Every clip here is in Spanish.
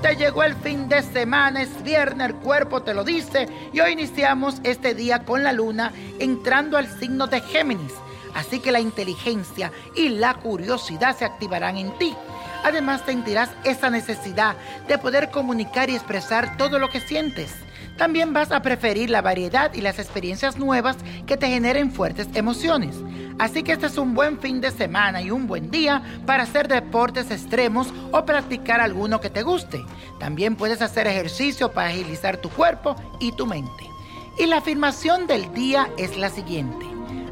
Te llegó el fin de semana, es viernes, el cuerpo te lo dice y hoy iniciamos este día con la luna entrando al signo de Géminis. Así que la inteligencia y la curiosidad se activarán en ti. Además sentirás esa necesidad de poder comunicar y expresar todo lo que sientes. También vas a preferir la variedad y las experiencias nuevas que te generen fuertes emociones. Así que este es un buen fin de semana y un buen día para hacer deportes extremos o practicar alguno que te guste. También puedes hacer ejercicio para agilizar tu cuerpo y tu mente. Y la afirmación del día es la siguiente.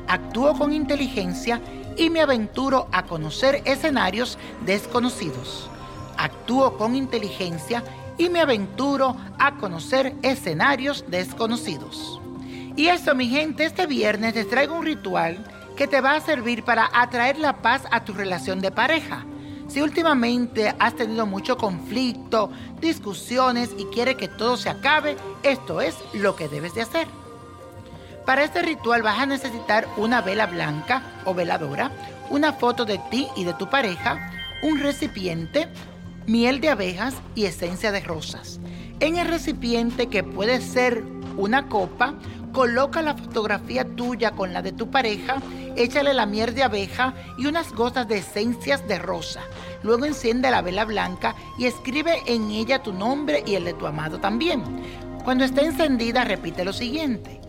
Actúo con inteligencia y me aventuro a conocer escenarios desconocidos. Actúo con inteligencia y me aventuro a conocer escenarios desconocidos. Y eso, mi gente, este viernes les traigo un ritual que te va a servir para atraer la paz a tu relación de pareja. Si últimamente has tenido mucho conflicto, discusiones y quiere que todo se acabe, esto es lo que debes de hacer. Para este ritual vas a necesitar una vela blanca o veladora, una foto de ti y de tu pareja, un recipiente, miel de abejas y esencia de rosas. En el recipiente, que puede ser una copa, coloca la fotografía tuya con la de tu pareja, échale la miel de abeja y unas gotas de esencias de rosa. Luego enciende la vela blanca y escribe en ella tu nombre y el de tu amado también. Cuando esté encendida, repite lo siguiente.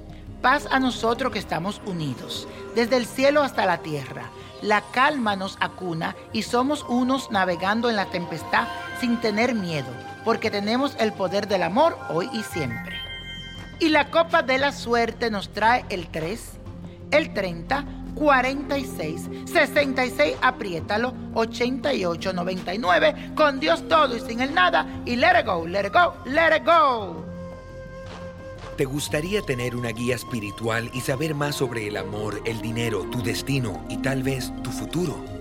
Paz a nosotros que estamos unidos, desde el cielo hasta la tierra la calma nos acuna y somos unos navegando en la tempestad sin tener miedo, porque tenemos el poder del amor hoy y siempre. Y la copa de la suerte nos trae el 3, el 30, 46, 66, apriétalo, 88, 99, con Dios todo y sin el nada, y let it go, let it go, let it go. ¿Te gustaría tener una guía espiritual y saber más sobre el amor, el dinero, tu destino y tal vez tu futuro?